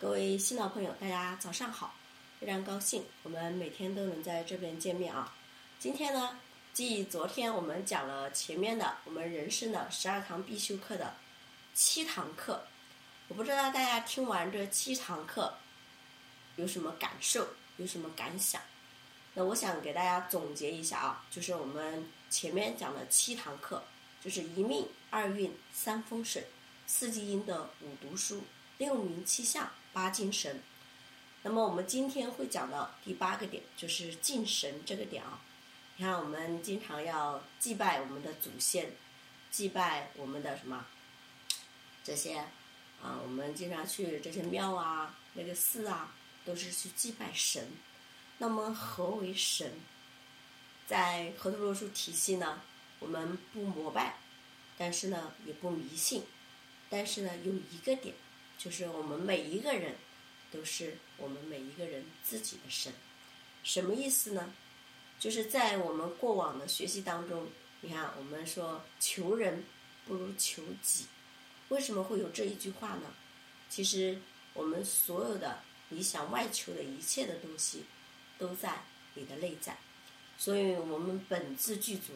各位新老朋友，大家早上好！非常高兴，我们每天都能在这边见面啊。今天呢，继昨天我们讲了前面的我们人生的十二堂必修课的七堂课，我不知道大家听完这七堂课有什么感受，有什么感想？那我想给大家总结一下啊，就是我们前面讲的七堂课，就是一命二运三风水，四季阴的五读书，六名七相。八敬神，那么我们今天会讲到第八个点，就是敬神这个点啊。你看，我们经常要祭拜我们的祖先，祭拜我们的什么这些啊？我们经常去这些庙啊、那个寺啊，都是去祭拜神。那么何为神？在河图洛书体系呢，我们不膜拜，但是呢也不迷信，但是呢有一个点。就是我们每一个人，都是我们每一个人自己的神，什么意思呢？就是在我们过往的学习当中，你看我们说求人不如求己，为什么会有这一句话呢？其实我们所有的你想外求的一切的东西，都在你的内在，所以我们本自具足，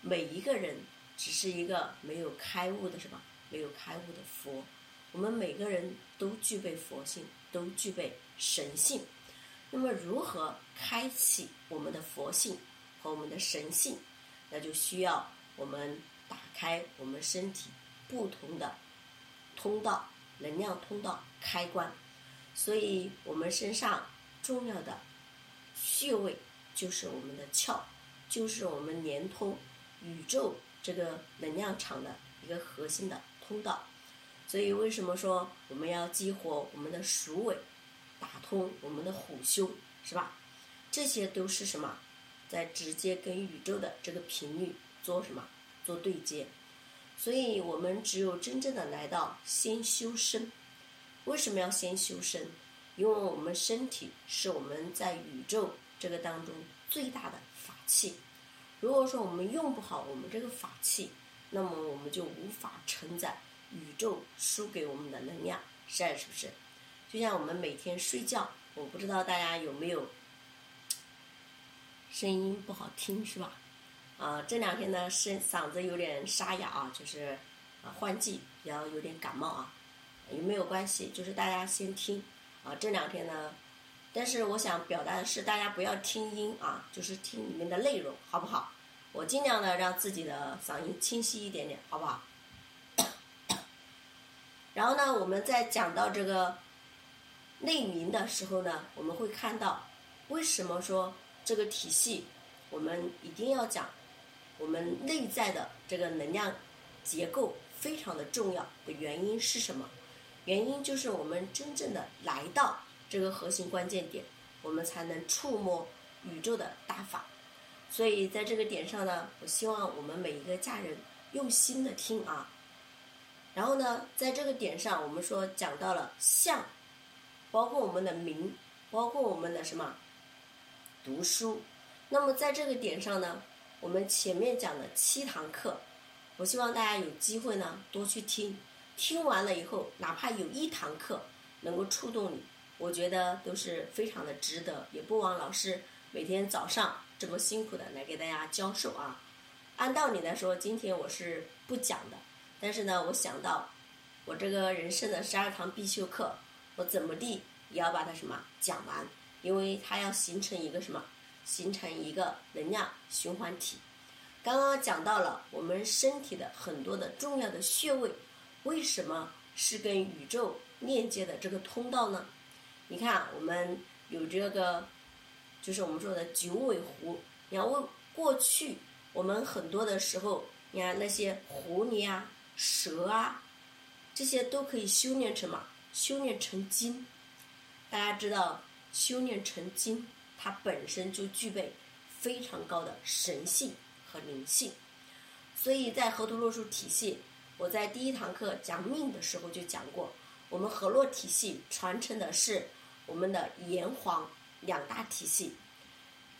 每一个人只是一个没有开悟的什么，没有开悟的佛。我们每个人都具备佛性，都具备神性。那么，如何开启我们的佛性和我们的神性？那就需要我们打开我们身体不同的通道、能量通道开关。所以，我们身上重要的穴位就是我们的窍，就是我们连通宇宙这个能量场的一个核心的通道。所以，为什么说我们要激活我们的鼠尾，打通我们的虎胸，是吧？这些都是什么？在直接跟宇宙的这个频率做什么？做对接。所以我们只有真正的来到先修身。为什么要先修身？因为我们身体是我们在宇宙这个当中最大的法器。如果说我们用不好我们这个法器，那么我们就无法承载。宇宙输给我们的能量，是是不是？就像我们每天睡觉，我不知道大家有没有声音不好听，是吧？啊，这两天呢，声嗓子有点沙哑啊，就是啊换季，比较有点感冒啊，有没有关系？就是大家先听啊，这两天呢，但是我想表达的是，大家不要听音啊，就是听里面的内容，好不好？我尽量的让自己的嗓音清晰一点点，好不好？然后呢，我们在讲到这个内明的时候呢，我们会看到为什么说这个体系我们一定要讲我们内在的这个能量结构非常的重要的原因是什么？原因就是我们真正的来到这个核心关键点，我们才能触摸宇宙的大法。所以在这个点上呢，我希望我们每一个家人用心的听啊。然后呢，在这个点上，我们说讲到了相，包括我们的名，包括我们的什么读书。那么在这个点上呢，我们前面讲的七堂课，我希望大家有机会呢多去听。听完了以后，哪怕有一堂课能够触动你，我觉得都是非常的值得。也不枉老师每天早上这么辛苦的来给大家教授啊。按道理来说，今天我是不讲的。但是呢，我想到我这个人生的十二堂必修课，我怎么地也要把它什么讲完，因为它要形成一个什么，形成一个能量循环体。刚刚讲到了我们身体的很多的重要的穴位，为什么是跟宇宙链接的这个通道呢？你看，我们有这个，就是我们说的九尾狐。你要问过去我们很多的时候，你看那些狐狸啊。蛇啊，这些都可以修炼成嘛？修炼成精。大家知道，修炼成精，它本身就具备非常高的神性和灵性。所以在河图洛书体系，我在第一堂课讲命的时候就讲过，我们河洛体系传承的是我们的炎黄两大体系。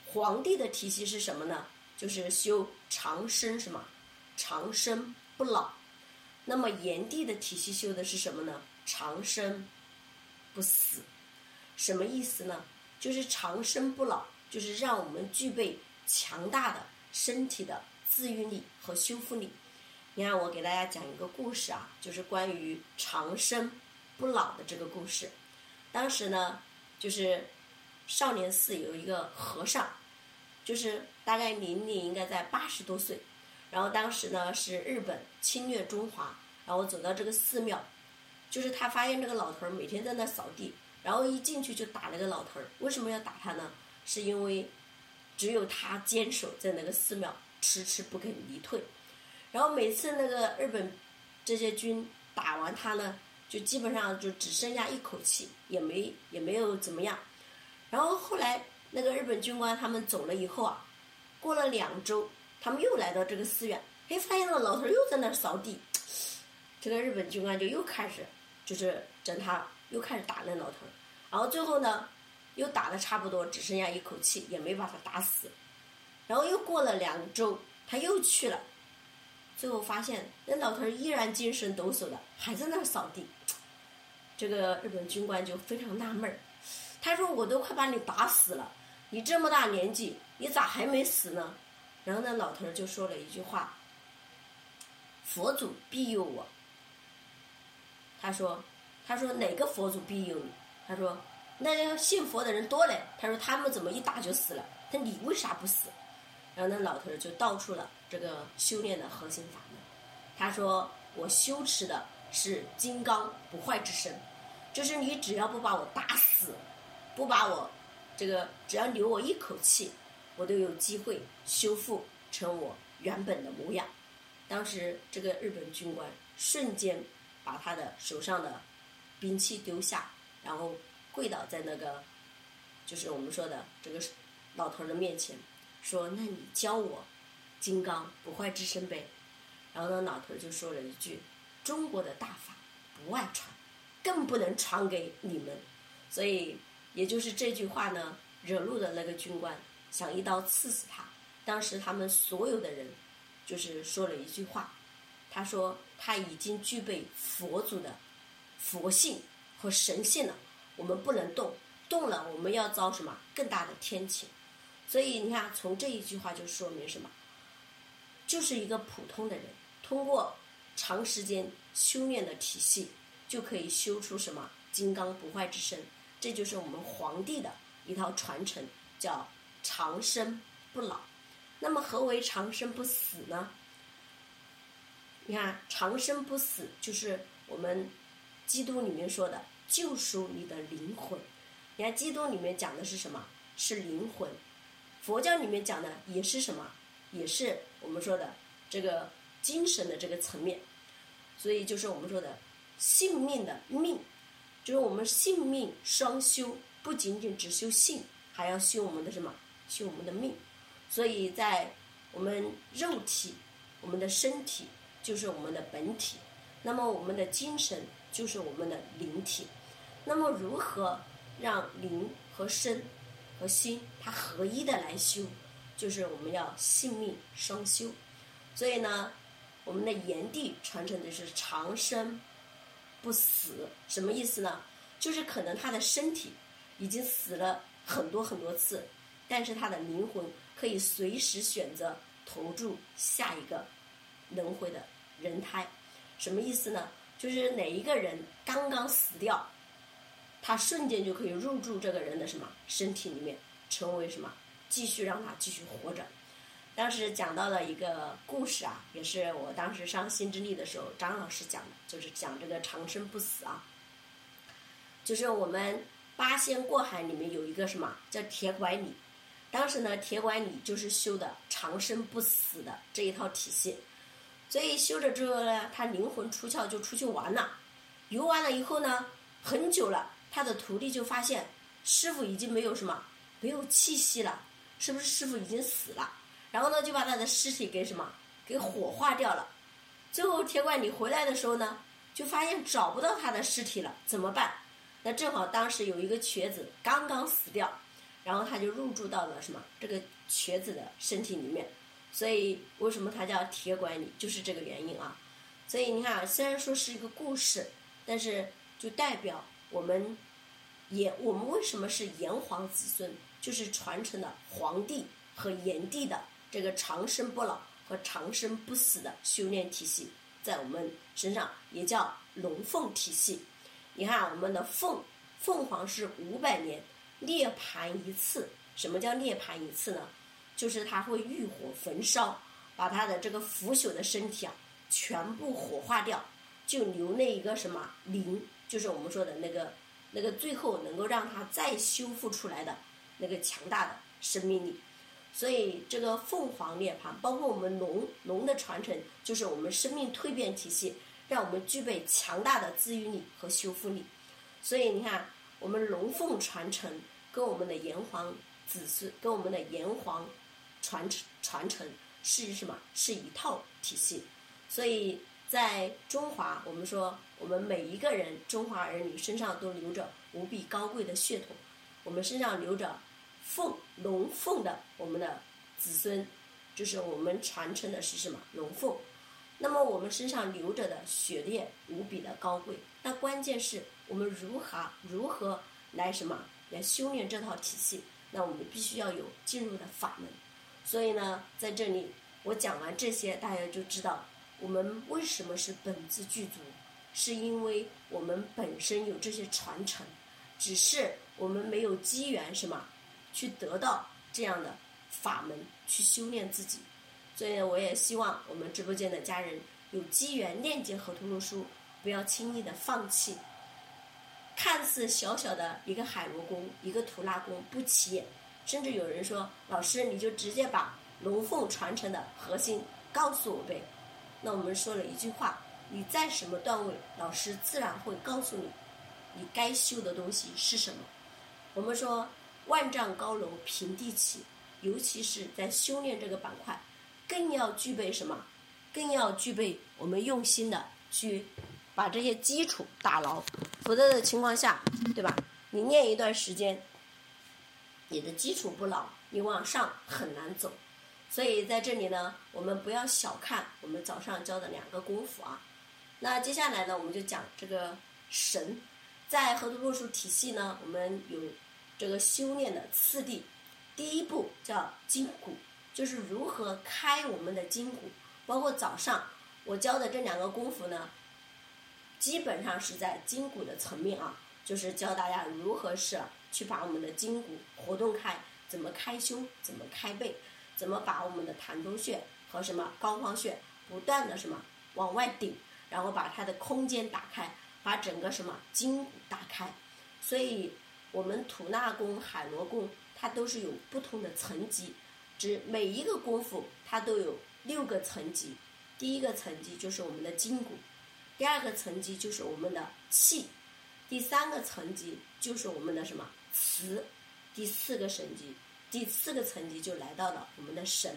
皇帝的体系是什么呢？就是修长生什么？长生不老。那么炎帝的体系修的是什么呢？长生不死。什么意思呢？就是长生不老，就是让我们具备强大的身体的自愈力和修复力。你看，我给大家讲一个故事啊，就是关于长生不老的这个故事。当时呢，就是少年寺有一个和尚，就是大概年龄应该在八十多岁。然后当时呢是日本侵略中华，然后走到这个寺庙，就是他发现这个老头儿每天在那扫地，然后一进去就打那个老头儿。为什么要打他呢？是因为只有他坚守在那个寺庙，迟迟不肯离退。然后每次那个日本这些军打完他呢，就基本上就只剩下一口气，也没也没有怎么样。然后后来那个日本军官他们走了以后啊，过了两周。他们又来到这个寺院，哎，发现那老头又在那扫地。这个日本军官就又开始，就是整他，又开始打那老头。然后最后呢，又打的差不多，只剩下一口气，也没把他打死。然后又过了两周，他又去了，最后发现那老头依然精神抖擞的，还在那扫地。这个日本军官就非常纳闷儿，他说：“我都快把你打死了，你这么大年纪，你咋还没死呢？”然后那老头就说了一句话：“佛祖庇佑我。”他说：“他说哪个佛祖庇佑你？”他说：“那信佛的人多嘞。”他说：“他们怎么一打就死了？他说你为啥不死？”然后那老头就道出了这个修炼的核心法门。他说：“我修持的是金刚不坏之身，就是你只要不把我打死，不把我这个只要留我一口气。”我都有机会修复成我原本的模样。当时这个日本军官瞬间把他的手上的兵器丢下，然后跪倒在那个就是我们说的这个老头的面前，说：“那你教我金刚不坏之身呗。”然后那老头就说了一句：“中国的大法不外传，更不能传给你们。”所以也就是这句话呢，惹怒了那个军官。想一刀刺死他。当时他们所有的人，就是说了一句话，他说他已经具备佛祖的佛性和神性了，我们不能动，动了我们要遭什么更大的天谴。所以你看，从这一句话就说明什么？就是一个普通的人，通过长时间修炼的体系，就可以修出什么金刚不坏之身。这就是我们皇帝的一套传承，叫。长生不老，那么何为长生不死呢？你看，长生不死就是我们基督里面说的救赎你的灵魂。你看，基督里面讲的是什么？是灵魂。佛教里面讲的也是什么？也是我们说的这个精神的这个层面。所以就是我们说的性命的命，就是我们性命双修，不仅仅只修性，还要修我们的什么？修我们的命，所以在我们肉体、我们的身体就是我们的本体，那么我们的精神就是我们的灵体。那么如何让灵和身和心它合一的来修，就是我们要性命双修。所以呢，我们的炎帝传承的是长生不死，什么意思呢？就是可能他的身体已经死了很多很多次。但是他的灵魂可以随时选择投注下一个轮回的人胎，什么意思呢？就是哪一个人刚刚死掉，他瞬间就可以入住这个人的什么身体里面，成为什么继续让他继续活着。当时讲到了一个故事啊，也是我当时上新之力的时候，张老师讲的，就是讲这个长生不死啊，就是我们八仙过海里面有一个什么叫铁拐李。当时呢，铁拐李就是修的长生不死的这一套体系，所以修着之后呢，他灵魂出窍就出去玩了，游完了以后呢，很久了，他的徒弟就发现师傅已经没有什么没有气息了，是不是师傅已经死了？然后呢，就把他的尸体给什么给火化掉了。最后铁拐李回来的时候呢，就发现找不到他的尸体了，怎么办？那正好当时有一个瘸子刚刚死掉。然后他就入住到了什么这个瘸子的身体里面，所以为什么他叫铁拐李，就是这个原因啊。所以你看，虽然说是一个故事，但是就代表我们炎，我们为什么是炎黄子孙？就是传承了黄帝和炎帝的这个长生不老和长生不死的修炼体系，在我们身上也叫龙凤体系。你看，我们的凤凤凰是五百年涅槃一次。什么叫涅槃一次呢？就是它会欲火焚烧，把它的这个腐朽的身体啊全部火化掉，就留那一个什么灵，就是我们说的那个那个最后能够让它再修复出来的那个强大的生命力。所以这个凤凰涅槃，包括我们龙龙的传承，就是我们生命蜕变体系，让我们具备强大的自愈力和修复力。所以你看，我们龙凤传承跟我们的炎黄子孙，跟我们的炎黄。传承传承是什么？是一套体系，所以在中华，我们说我们每一个人中华儿女身上都流着无比高贵的血统，我们身上流着凤龙凤的我们的子孙，就是我们传承的是什么龙凤？那么我们身上流着的血液无比的高贵，那关键是我们如何如何来什么来修炼这套体系？那我们必须要有进入的法门。所以呢，在这里我讲完这些，大家就知道我们为什么是本自具足，是因为我们本身有这些传承，只是我们没有机缘什么去得到这样的法门去修炼自己。所以呢我也希望我们直播间的家人有机缘链接河图洛书，不要轻易的放弃。看似小小的一个海螺功，一个图拉功不起眼。甚至有人说：“老师，你就直接把龙凤传承的核心告诉我呗。”那我们说了一句话：“你在什么段位，老师自然会告诉你，你该修的东西是什么。”我们说：“万丈高楼平地起”，尤其是在修炼这个板块，更要具备什么？更要具备我们用心的去把这些基础打牢。否则的情况下，对吧？你练一段时间。你的基础不牢，你往上很难走。所以在这里呢，我们不要小看我们早上教的两个功夫啊。那接下来呢，我们就讲这个神，在河图洛书体系呢，我们有这个修炼的次第。第一步叫筋骨，就是如何开我们的筋骨。包括早上我教的这两个功夫呢，基本上是在筋骨的层面啊，就是教大家如何是。去把我们的筋骨活动开，怎么开胸，怎么开背，怎么把我们的膻中穴和什么膏肓穴不断的什么往外顶，然后把它的空间打开，把整个什么筋骨打开。所以，我们吐纳功、海螺功，它都是有不同的层级，只每一个功夫它都有六个层级。第一个层级就是我们的筋骨，第二个层级就是我们的气，第三个层级就是我们的什么？词，第四个层级，第四个层级就来到了我们的神，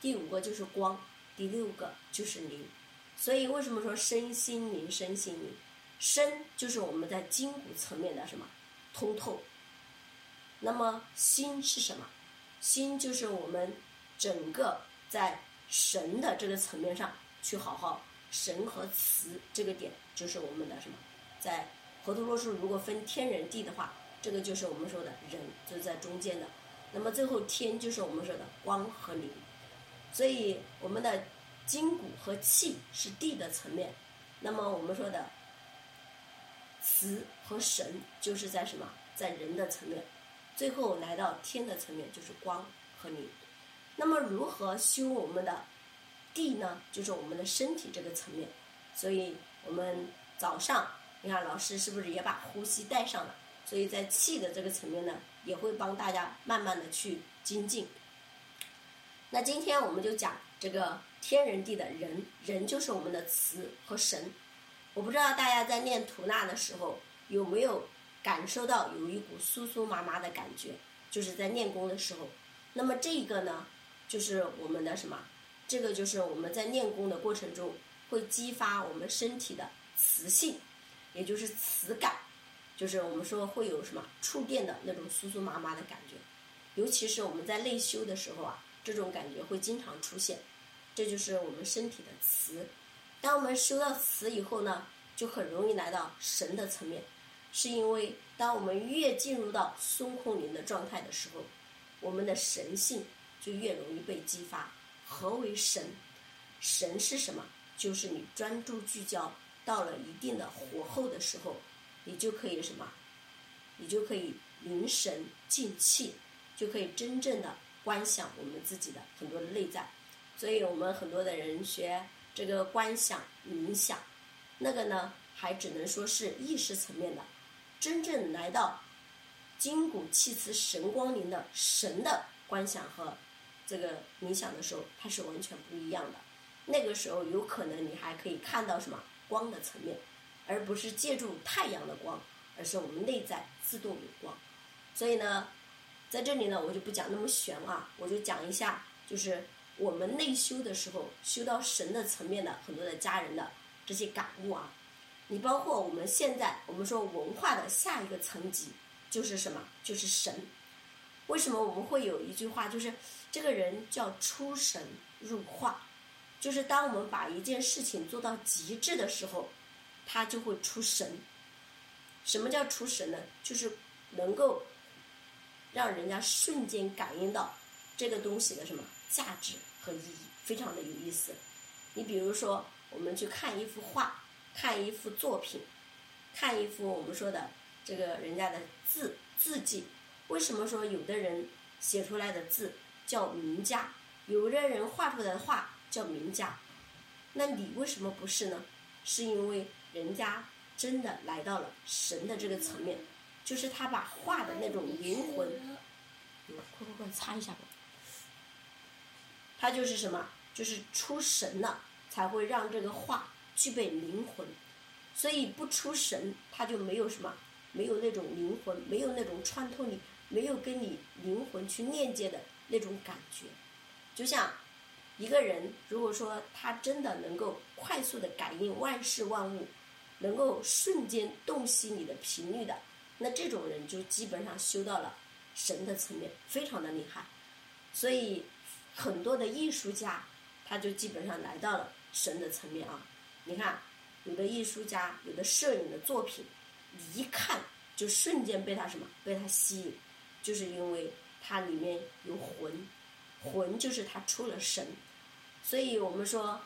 第五个就是光，第六个就是灵。所以为什么说身心灵，身心灵？身就是我们在筋骨层面的什么通透。那么心是什么？心就是我们整个在神的这个层面上去好好神和词这个点，就是我们的什么？在河图洛书如果分天人地的话。这个就是我们说的人，就是在中间的。那么最后天就是我们说的光和灵。所以我们的筋骨和气是地的层面。那么我们说的磁和神就是在什么？在人的层面。最后来到天的层面就是光和灵。那么如何修我们的地呢？就是我们的身体这个层面。所以我们早上，你看老师是不是也把呼吸带上了？所以在气的这个层面呢，也会帮大家慢慢的去精进。那今天我们就讲这个天人地的人，人就是我们的词和神。我不知道大家在念吐纳的时候有没有感受到有一股酥酥麻麻的感觉，就是在练功的时候。那么这个呢，就是我们的什么？这个就是我们在练功的过程中会激发我们身体的磁性，也就是磁感。就是我们说会有什么触电的那种酥酥麻麻的感觉，尤其是我们在内修的时候啊，这种感觉会经常出现。这就是我们身体的磁。当我们修到磁以后呢，就很容易来到神的层面。是因为当我们越进入到孙空灵的状态的时候，我们的神性就越容易被激发。何为神？神是什么？就是你专注聚焦到了一定的火候的时候，你就可以什么？你就可以凝神静气，就可以真正的观想我们自己的很多的内在。所以我们很多的人学这个观想冥想，那个呢还只能说是意识层面的。真正来到筋骨气磁神光灵的神的观想和这个冥想的时候，它是完全不一样的。那个时候有可能你还可以看到什么光的层面，而不是借助太阳的光，而是我们内在自动有光。所以呢，在这里呢，我就不讲那么玄啊，我就讲一下，就是我们内修的时候，修到神的层面的很多的家人的这些感悟啊。你包括我们现在我们说文化的下一个层级就是什么？就是神。为什么我们会有一句话，就是这个人叫出神入化？就是当我们把一件事情做到极致的时候，他就会出神。什么叫出神呢？就是能够让人家瞬间感应到这个东西的什么价值和意义，非常的有意思。你比如说，我们去看一幅画，看一幅作品，看一幅我们说的这个人家的字字迹，为什么说有的人写出来的字叫名家，有的人画出来的画？叫名家，那你为什么不是呢？是因为人家真的来到了神的这个层面，就是他把画的那种灵魂，快快快擦一下吧。他就是什么？就是出神了，才会让这个画具备灵魂。所以不出神，他就没有什么，没有那种灵魂，没有那种穿透力，没有跟你灵魂去链接的那种感觉，就像。一个人如果说他真的能够快速的感应万事万物，能够瞬间洞悉你的频率的，那这种人就基本上修到了神的层面，非常的厉害。所以很多的艺术家，他就基本上来到了神的层面啊。你看，有的艺术家，有的摄影的作品，你一看就瞬间被他什么，被他吸引，就是因为它里面有魂。魂就是它出了神，所以我们说，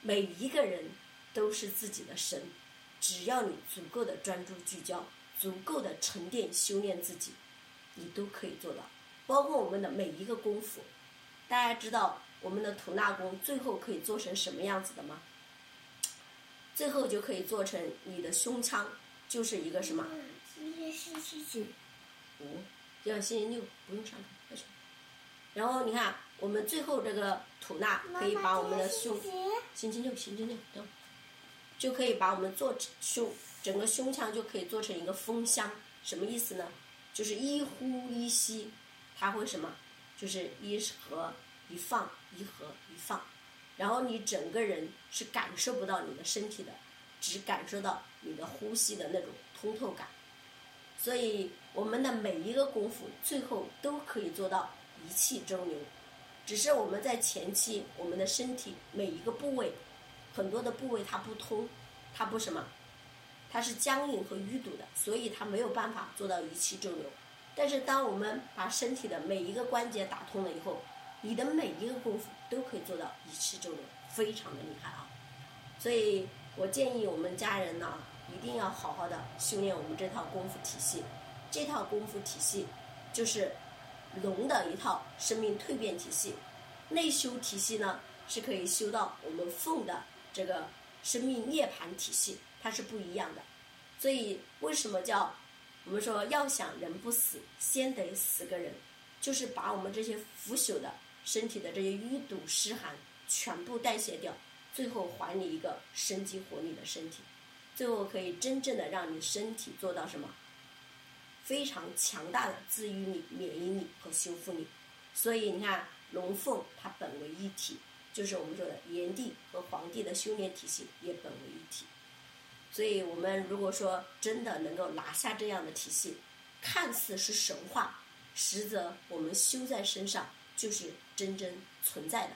每一个人都是自己的神，只要你足够的专注聚焦，足够的沉淀修炼自己，你都可以做到。包括我们的每一个功夫，大家知道我们的吐纳功最后可以做成什么样子的吗？最后就可以做成你的胸腔就是一个什么？今天星期几？五，今天星期六，不用上课，快去。然后你看，我们最后这个吐纳可以把我们的胸，星期六，星期六，等，就可以把我们做胸整个胸腔就可以做成一个风箱，什么意思呢？就是一呼一吸，它会什么？就是一合一放，一合一放，然后你整个人是感受不到你的身体的，只感受到你的呼吸的那种通透感。所以我们的每一个功夫最后都可以做到。一气周流，只是我们在前期，我们的身体每一个部位，很多的部位它不通，它不什么，它是僵硬和淤堵的，所以它没有办法做到一气周流。但是当我们把身体的每一个关节打通了以后，你的每一个功夫都可以做到一气周流，非常的厉害啊！所以我建议我们家人呢，一定要好好的修炼我们这套功夫体系。这套功夫体系就是。龙的一套生命蜕变体系，内修体系呢是可以修到我们凤的这个生命涅槃体系，它是不一样的。所以为什么叫我们说要想人不死，先得死个人，就是把我们这些腐朽的身体的这些淤堵湿寒全部代谢掉，最后还你一个生机活力的身体，最后可以真正的让你身体做到什么？非常强大的治愈力、免疫力和修复力，所以你看龙凤它本为一体，就是我们说的炎帝和黄帝的修炼体系也本为一体。所以我们如果说真的能够拿下这样的体系，看似是神话，实则我们修在身上就是真真存在的。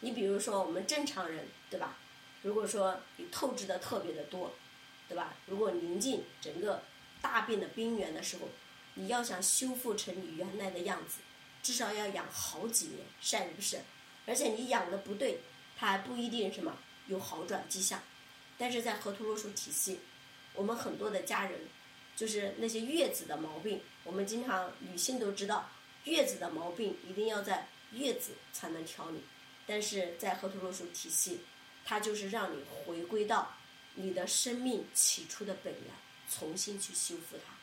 你比如说我们正常人，对吧？如果说你透支的特别的多，对吧？如果宁静整个。大病的边缘的时候，你要想修复成你原来的样子，至少要养好几年，是不是？而且你养的不对，它还不一定什么有好转迹象。但是在河图洛书体系，我们很多的家人，就是那些月子的毛病，我们经常女性都知道，月子的毛病一定要在月子才能调理。但是在河图洛书体系，它就是让你回归到你的生命起初的本源，重新去修复它。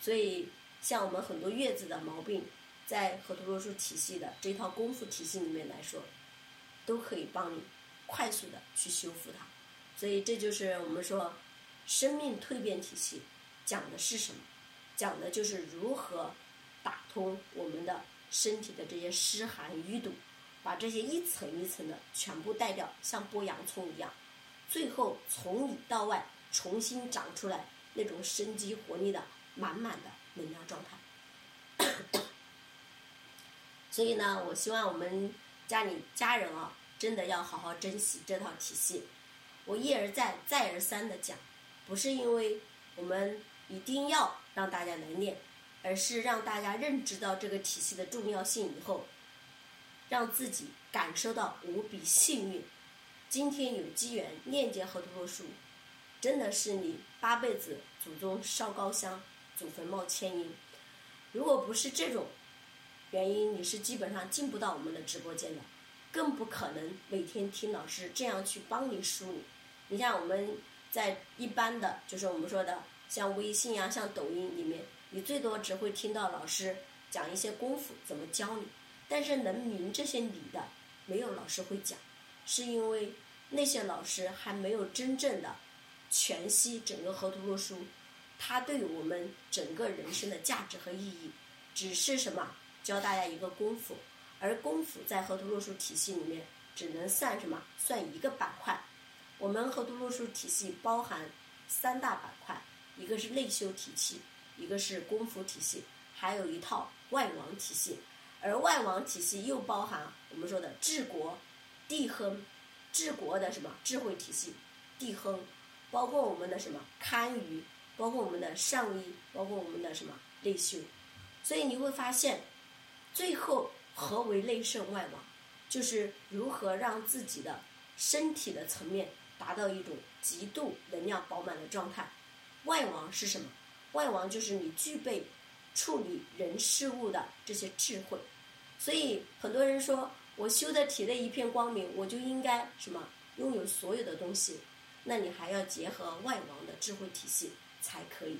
所以，像我们很多月子的毛病，在河图洛书体系的这套功夫体系里面来说，都可以帮你快速的去修复它。所以，这就是我们说生命蜕变体系讲的是什么？讲的就是如何打通我们的身体的这些湿寒淤堵。把这些一层一层的全部带掉，像剥洋葱一样，最后从里到外重新长出来那种生机活力的满满的能量状态。所以呢，我希望我们家里家人啊，真的要好好珍惜这套体系。我一而再、再而三的讲，不是因为我们一定要让大家来练，而是让大家认知到这个体系的重要性以后。让自己感受到无比幸运，今天有机缘念结河图书，真的是你八辈子祖宗烧高香，祖坟冒千烟。如果不是这种原因，你是基本上进不到我们的直播间的，更不可能每天听老师这样去帮你梳理。你像我们在一般的，就是我们说的像微信啊、像抖音里面，你最多只会听到老师讲一些功夫怎么教你。但是能明这些理的，没有老师会讲，是因为那些老师还没有真正的全息整个河图洛书，它对我们整个人生的价值和意义，只是什么教大家一个功夫，而功夫在河图洛书体系里面只能算什么？算一个板块。我们河图洛书体系包含三大板块，一个是内修体系，一个是功夫体系，还有一套外王体系。而外王体系又包含我们说的治国、地亨、治国的什么智慧体系、地亨，包括我们的什么堪舆，包括我们的上衣，包括我们的什么内修。所以你会发现，最后何为内圣外王，就是如何让自己的身体的层面达到一种极度能量饱满的状态。外王是什么？外王就是你具备。处理人事物的这些智慧，所以很多人说我修的体内一片光明，我就应该什么拥有所有的东西，那你还要结合外王的智慧体系才可以。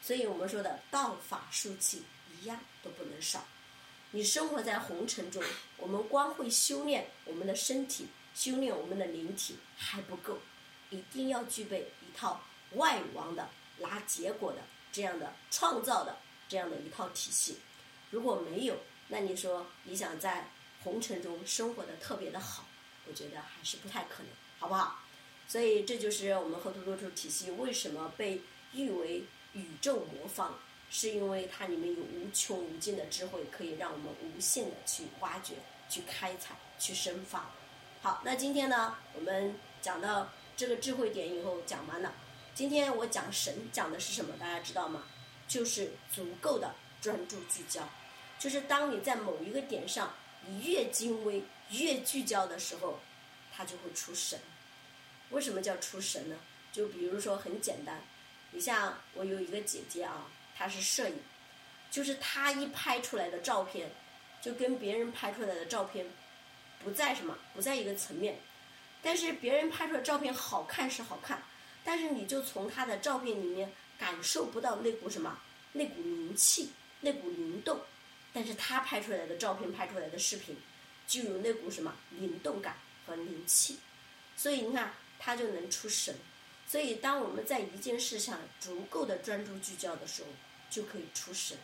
所以我们说的道法术器一样都不能少。你生活在红尘中，我们光会修炼我们的身体，修炼我们的灵体还不够，一定要具备一套外王的拿结果的这样的创造的。这样的一套体系，如果没有，那你说你想在红尘中生活的特别的好，我觉得还是不太可能，好不好？所以这就是我们河图洛书体系为什么被誉为宇宙魔方，是因为它里面有无穷无尽的智慧，可以让我们无限的去挖掘、去开采、去生发。好，那今天呢，我们讲到这个智慧点以后讲完了。今天我讲神讲的是什么？大家知道吗？就是足够的专注聚焦，就是当你在某一个点上，你越精微、越聚焦的时候，它就会出神。为什么叫出神呢？就比如说很简单，你像我有一个姐姐啊，她是摄影，就是她一拍出来的照片，就跟别人拍出来的照片不在什么，不在一个层面。但是别人拍出来照片好看是好看，但是你就从她的照片里面。感受不到那股什么，那股灵气，那股灵动，但是她拍出来的照片，拍出来的视频，就有那股什么灵动感和灵气，所以你看他就能出神。所以当我们在一件事上足够的专注聚焦的时候，就可以出神。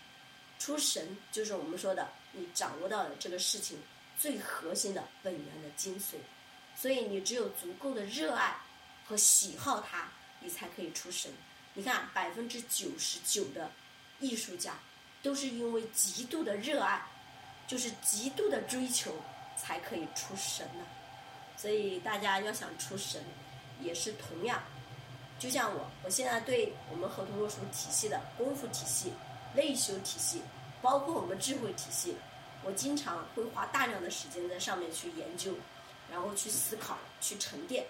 出神就是我们说的，你掌握到了这个事情最核心的本源的精髓。所以你只有足够的热爱和喜好它，你才可以出神。你看，百分之九十九的艺术家都是因为极度的热爱，就是极度的追求，才可以出神呢。所以大家要想出神，也是同样，就像我，我现在对我们河图洛书体系的功夫体系、内修体系，包括我们智慧体系，我经常会花大量的时间在上面去研究，然后去思考、去沉淀，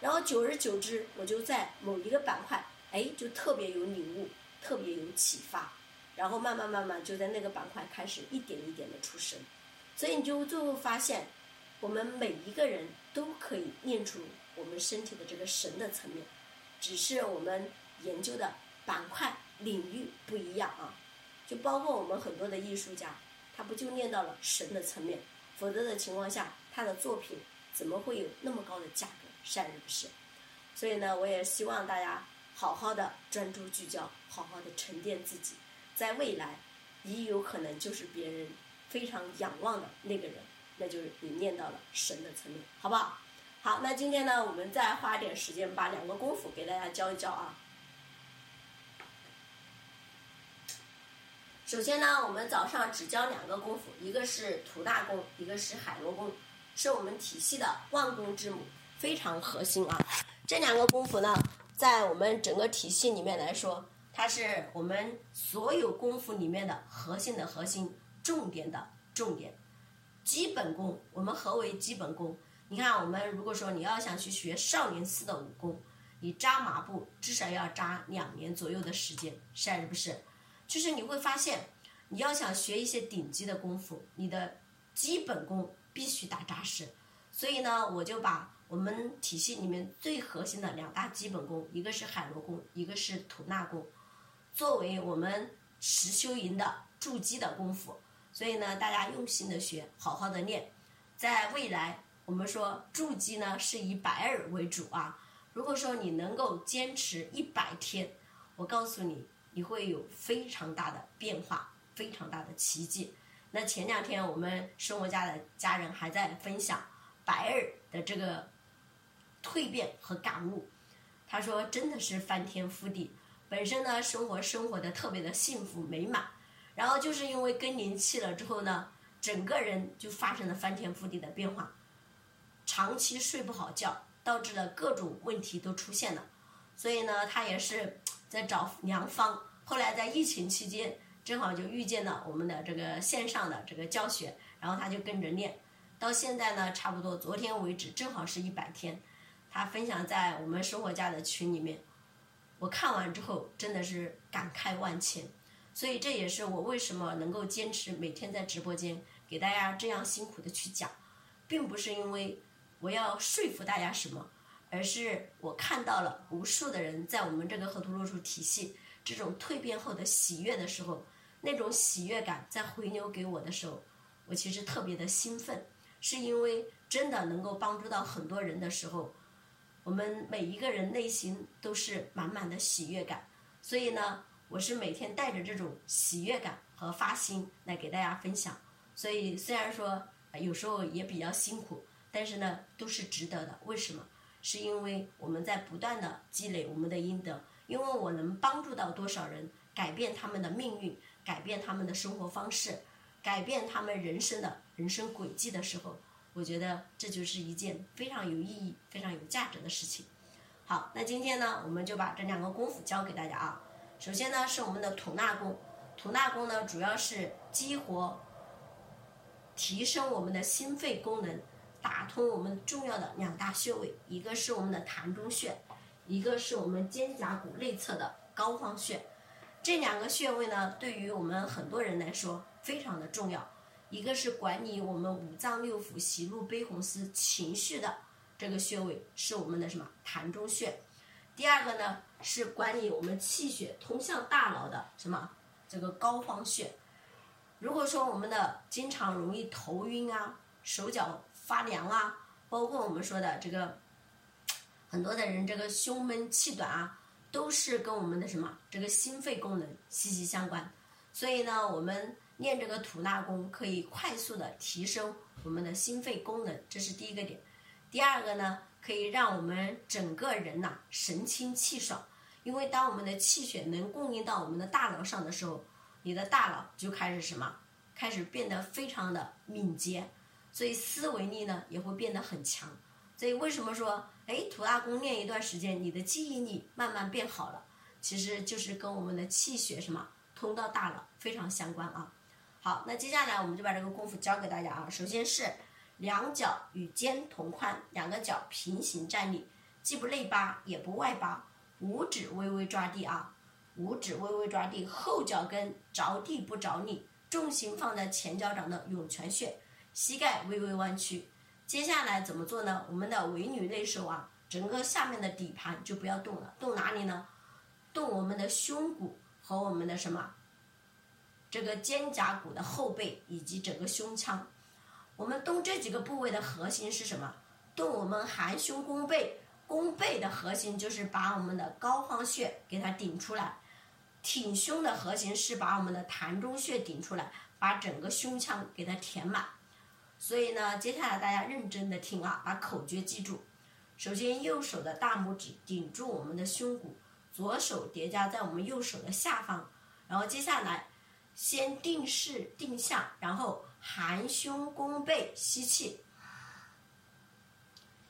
然后久而久之，我就在某一个板块，哎，就特别有领悟，特别有启发，然后慢慢慢慢就在那个板块开始一点一点的出神，所以你就最后发现，我们每一个人都可以念出我们身体的这个神的层面。只是我们研究的板块领域不一样啊，就包括我们很多的艺术家，他不就念到了神的层面？否则的情况下，他的作品怎么会有那么高的价格？是不是？所以呢，我也希望大家好好的专注聚焦，好好的沉淀自己，在未来，你有可能就是别人非常仰望的那个人，那就是你念到了神的层面，好不好？好，那今天呢，我们再花点时间把两个功夫给大家教一教啊。首先呢，我们早上只教两个功夫，一个是土大功，一个是海螺功，是我们体系的万功之母，非常核心啊。这两个功夫呢，在我们整个体系里面来说，它是我们所有功夫里面的核心的核心，重点的重点。基本功，我们何为基本功？你看，我们如果说你要想去学少林寺的武功，你扎马步至少要扎两年左右的时间，是还是不是？就是你会发现，你要想学一些顶级的功夫，你的基本功必须打扎实。所以呢，我就把我们体系里面最核心的两大基本功，一个是海螺功，一个是吐纳功，作为我们实修营的筑基的功夫。所以呢，大家用心的学，好好的练，在未来。我们说筑基呢是以百日为主啊。如果说你能够坚持一百天，我告诉你，你会有非常大的变化，非常大的奇迹。那前两天我们生活家的家人还在分享白日的这个蜕变和感悟，他说真的是翻天覆地。本身呢生活生活的特别的幸福美满，然后就是因为更年期了之后呢，整个人就发生了翻天覆地的变化。长期睡不好觉，导致了各种问题都出现了，所以呢，他也是在找良方。后来在疫情期间，正好就遇见了我们的这个线上的这个教学，然后他就跟着练，到现在呢，差不多昨天为止，正好是一百天。他分享在我们生活家的群里面，我看完之后真的是感慨万千。所以这也是我为什么能够坚持每天在直播间给大家这样辛苦的去讲，并不是因为。我要说服大家什么？而是我看到了无数的人在我们这个河图洛书体系这种蜕变后的喜悦的时候，那种喜悦感在回流给我的时候，我其实特别的兴奋，是因为真的能够帮助到很多人的时候，我们每一个人内心都是满满的喜悦感。所以呢，我是每天带着这种喜悦感和发心来给大家分享。所以虽然说有时候也比较辛苦。但是呢，都是值得的。为什么？是因为我们在不断的积累我们的阴德。因为我能帮助到多少人，改变他们的命运，改变他们的生活方式，改变他们人生的人生轨迹的时候，我觉得这就是一件非常有意义、非常有价值的事情。好，那今天呢，我们就把这两个功夫教给大家啊。首先呢，是我们的吐纳功。吐纳功呢，主要是激活、提升我们的心肺功能。打通我们重要的两大穴位，一个是我们的膻中穴，一个是我们肩胛骨内侧的膏肓穴。这两个穴位呢，对于我们很多人来说非常的重要。一个是管理我们五脏六腑、喜怒悲欢思情绪的这个穴位，是我们的什么膻中穴。第二个呢，是管理我们气血通向大脑的什么这个膏肓穴。如果说我们的经常容易头晕啊，手脚。发凉啊，包括我们说的这个，很多的人这个胸闷气短啊，都是跟我们的什么这个心肺功能息息相关。所以呢，我们练这个吐纳功可以快速的提升我们的心肺功能，这是第一个点。第二个呢，可以让我们整个人呐神清气爽，因为当我们的气血能供应到我们的大脑上的时候，你的大脑就开始什么，开始变得非常的敏捷。所以思维力呢也会变得很强，所以为什么说，哎，土大功练一段时间，你的记忆力慢慢变好了，其实就是跟我们的气血什么通到大脑非常相关啊。好，那接下来我们就把这个功夫教给大家啊。首先是两脚与肩同宽，两个脚平行站立，既不内八也不外八，五指微微抓地啊，五指微微抓地，后脚跟着地不着力，重心放在前脚掌的涌泉穴，膝盖微微弯曲。接下来怎么做呢？我们的尾闾内收啊，整个下面的底盘就不要动了，动哪里呢？动我们的胸骨和我们的什么？这个肩胛骨的后背以及整个胸腔。我们动这几个部位的核心是什么？动我们含胸弓背，弓背的核心就是把我们的膏肓穴给它顶出来，挺胸的核心是把我们的膻中穴顶出来，把整个胸腔给它填满。所以呢，接下来大家认真的听啊，把口诀记住。首先，右手的大拇指顶住我们的胸骨，左手叠加在我们右手的下方。然后接下来，先定势定向，然后含胸弓背吸气。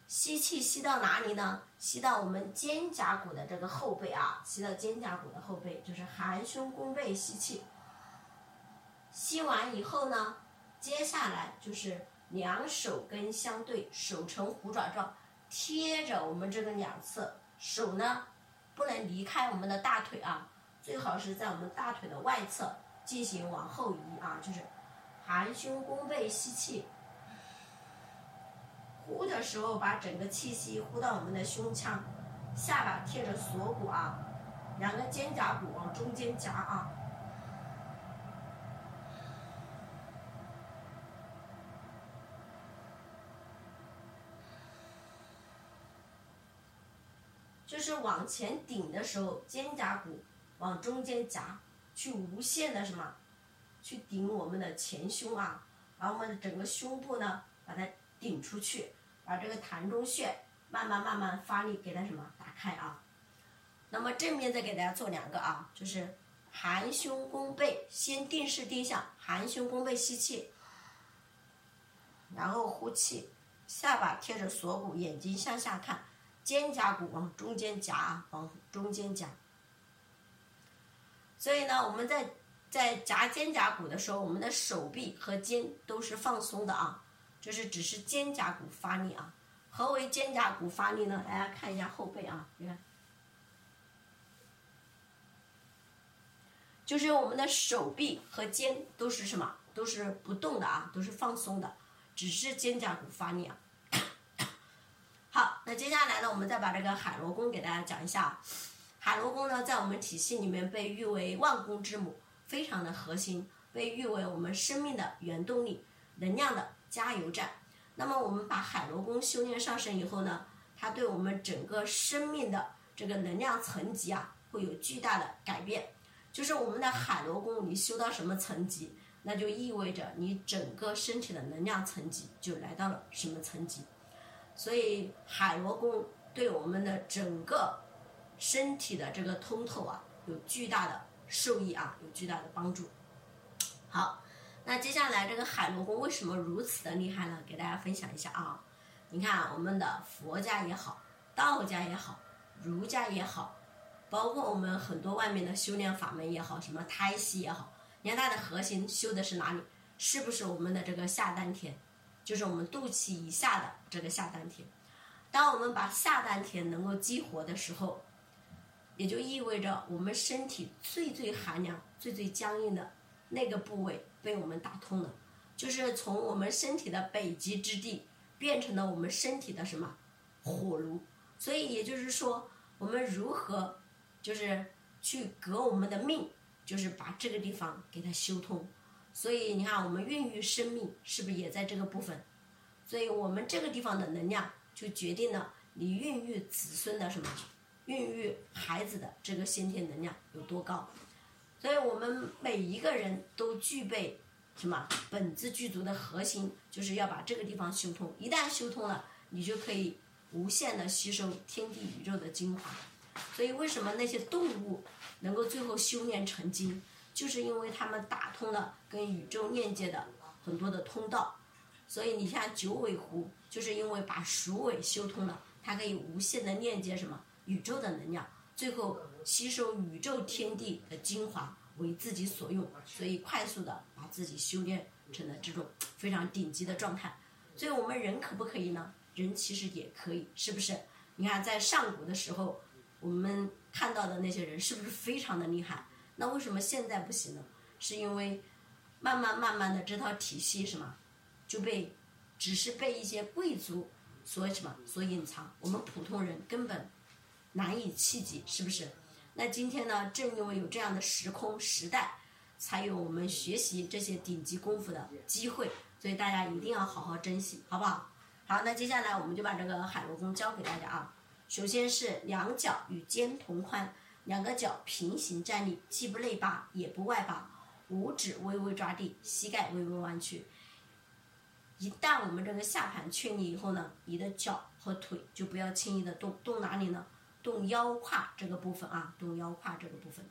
吸气吸到哪里呢？吸到我们肩胛骨的这个后背啊，吸到肩胛骨的后背，就是含胸弓背吸气。吸完以后呢？接下来就是两手跟相对，手呈虎爪状，贴着我们这个两侧，手呢不能离开我们的大腿啊，最好是在我们大腿的外侧进行往后移啊，就是含胸弓背吸气，呼的时候把整个气息呼到我们的胸腔，下巴贴着锁骨啊，两个肩胛骨往中间夹啊。就是往前顶的时候，肩胛骨往中间夹，去无限的什么，去顶我们的前胸啊，把我们的整个胸部呢，把它顶出去，把这个膻中穴慢慢慢慢发力给它什么打开啊。那么正面再给大家做两个啊，就是含胸弓背，先定势定向，含胸弓背吸气，然后呼气，下巴贴着锁骨，眼睛向下看。肩胛骨往中间夹啊，往中间夹。所以呢，我们在在夹肩胛骨的时候，我们的手臂和肩都是放松的啊，就是只是肩胛骨发力啊。何为肩胛骨发力呢？大家看一下后背啊，你看，就是我们的手臂和肩都是什么？都是不动的啊，都是放松的，只是肩胛骨发力啊。好，那接下来呢，我们再把这个海螺功给大家讲一下。海螺功呢，在我们体系里面被誉为万功之母，非常的核心，被誉为我们生命的原动力、能量的加油站。那么我们把海螺功修炼上升以后呢，它对我们整个生命的这个能量层级啊，会有巨大的改变。就是我们的海螺功，你修到什么层级，那就意味着你整个身体的能量层级就来到了什么层级。所以海螺功对我们的整个身体的这个通透啊，有巨大的受益啊，有巨大的帮助。好，那接下来这个海螺功为什么如此的厉害呢？给大家分享一下啊。你看我们的佛家也好，道家也好，儒家也好，包括我们很多外面的修炼法门也好，什么胎息也好，你看它的核心修的是哪里？是不是我们的这个下丹田？就是我们肚脐以下的这个下丹田，当我们把下丹田能够激活的时候，也就意味着我们身体最最寒凉、最最僵硬的那个部位被我们打通了，就是从我们身体的北极之地变成了我们身体的什么火炉。所以也就是说，我们如何就是去革我们的命，就是把这个地方给它修通。所以你看，我们孕育生命是不是也在这个部分？所以我们这个地方的能量就决定了你孕育子孙的什么，孕育孩子的这个先天能量有多高。所以我们每一个人都具备什么本自具足的核心，就是要把这个地方修通。一旦修通了，你就可以无限的吸收天地宇宙的精华。所以为什么那些动物能够最后修炼成精？就是因为他们打通了跟宇宙链接的很多的通道，所以你像九尾狐，就是因为把鼠尾修通了，它可以无限的链接什么宇宙的能量，最后吸收宇宙天地的精华为自己所用，所以快速的把自己修炼成了这种非常顶级的状态。所以我们人可不可以呢？人其实也可以，是不是？你看在上古的时候，我们看到的那些人是不是非常的厉害？那为什么现在不行呢？是因为慢慢慢慢的这套体系什么就被只是被一些贵族所什么所隐藏，我们普通人根本难以企及，是不是？那今天呢，正因为有这样的时空时代，才有我们学习这些顶级功夫的机会，所以大家一定要好好珍惜，好不好？好，那接下来我们就把这个海螺功教给大家啊。首先是两脚与肩同宽，两个脚平行站立，既不内八也不外八，五指微微抓地，膝盖微微弯曲。一旦我们这个下盘确立以后呢，你的脚和腿就不要轻易的动，动哪里呢？动腰胯这个部分啊，动腰胯这个部分。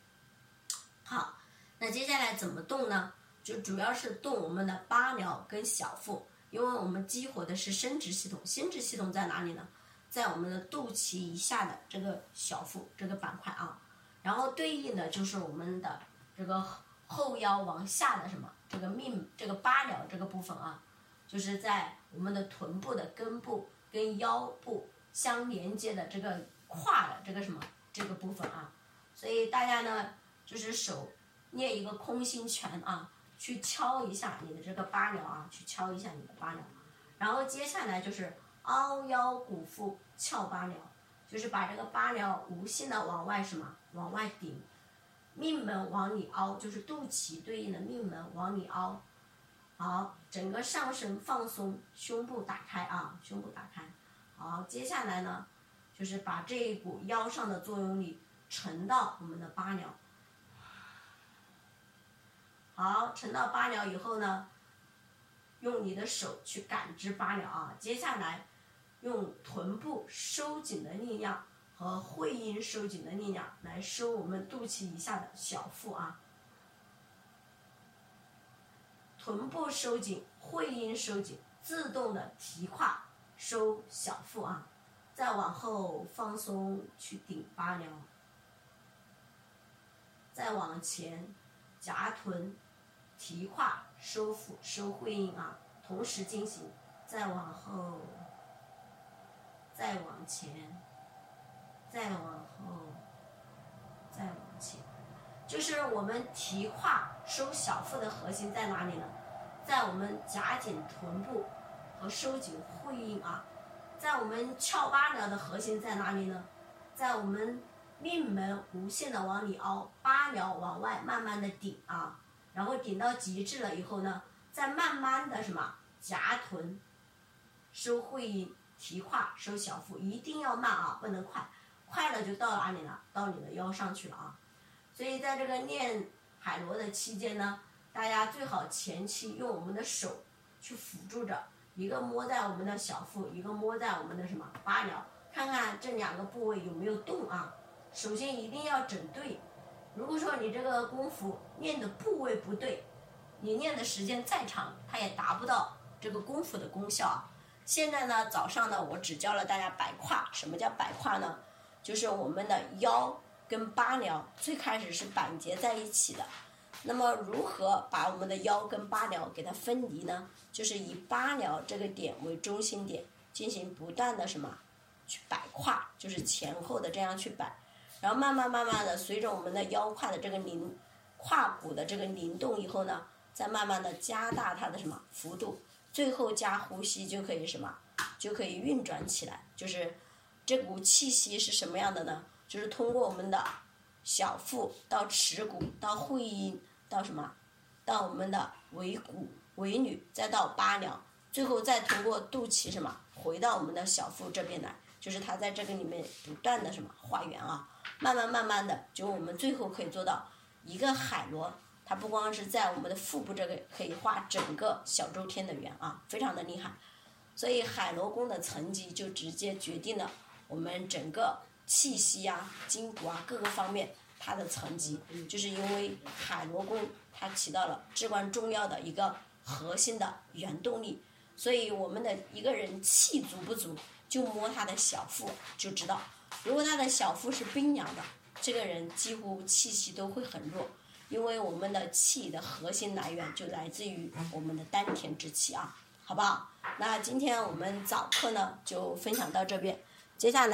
好，那接下来怎么动呢？就主要是动我们的八髎跟小腹。因为我们激活的是生殖系统，生殖系统在哪里呢？在我们的肚脐以下的这个小腹这个板块啊，然后对应的就是我们的这个后腰往下的什么这个命这个八髎这个部分啊，就是在我们的臀部的根部跟腰部相连接的这个胯的这个什么这个部分啊，所以大家呢就是手捏一个空心拳啊。去敲一下你的这个八髎啊，去敲一下你的八髎，然后接下来就是凹腰鼓腹翘八髎，就是把这个八髎无限的往外什么往外顶，命门往里凹，就是肚脐对应的命门往里凹，好，整个上身放松，胸部打开啊，胸部打开，好，接下来呢，就是把这一股腰上的作用力沉到我们的八髎。好，沉到八髎以后呢，用你的手去感知八髎啊。接下来，用臀部收紧的力量和会阴收紧的力量来收我们肚脐以下的小腹啊。臀部收紧，会阴收紧，自动的提胯收小腹啊。再往后放松去顶八髎，再往前夹臀。提胯收腹收会阴啊，同时进行，再往后，再往前，再往后，再往前，就是我们提胯收小腹的核心在哪里呢？在我们夹紧臀部和收紧会阴啊，在我们翘八髎的核心在哪里呢？在我们命门无限的往里凹，八髎往外慢慢的顶啊。然后顶到极致了以后呢，再慢慢的什么夹臀，收会阴，提胯，收小腹，一定要慢啊，不能快，快了就到哪里了？到你的腰上去了啊。所以在这个练海螺的期间呢，大家最好前期用我们的手去辅助着，一个摸在我们的小腹，一个摸在我们的什么八髎，看看这两个部位有没有动啊。首先一定要整对。如果说你这个功夫练的部位不对，你练的时间再长，它也达不到这个功夫的功效啊。现在呢，早上呢，我只教了大家摆胯。什么叫摆胯呢？就是我们的腰跟八髎最开始是板结在一起的。那么如何把我们的腰跟八髎给它分离呢？就是以八髎这个点为中心点，进行不断的什么去摆胯，就是前后的这样去摆。然后慢慢慢慢的，随着我们的腰胯的这个灵，胯骨的这个灵动以后呢，再慢慢的加大它的什么幅度，最后加呼吸就可以什么，就可以运转起来。就是这股气息是什么样的呢？就是通过我们的小腹到耻骨到会阴到什么，到我们的尾骨尾闾再到八髎，最后再通过肚脐什么回到我们的小腹这边来，就是它在这个里面不断的什么画圆啊。慢慢慢慢的，就我们最后可以做到一个海螺，它不光是在我们的腹部这个可以画整个小周天的圆啊，非常的厉害。所以海螺功的层级就直接决定了我们整个气息啊、筋骨啊各个方面它的层级，就是因为海螺功它起到了至关重要的一个核心的原动力。所以我们的一个人气足不足，就摸他的小腹就知道。如果他的小腹是冰凉的，这个人几乎气息都会很弱，因为我们的气的核心来源就来自于我们的丹田之气啊，好不好？那今天我们早课呢就分享到这边，接下来。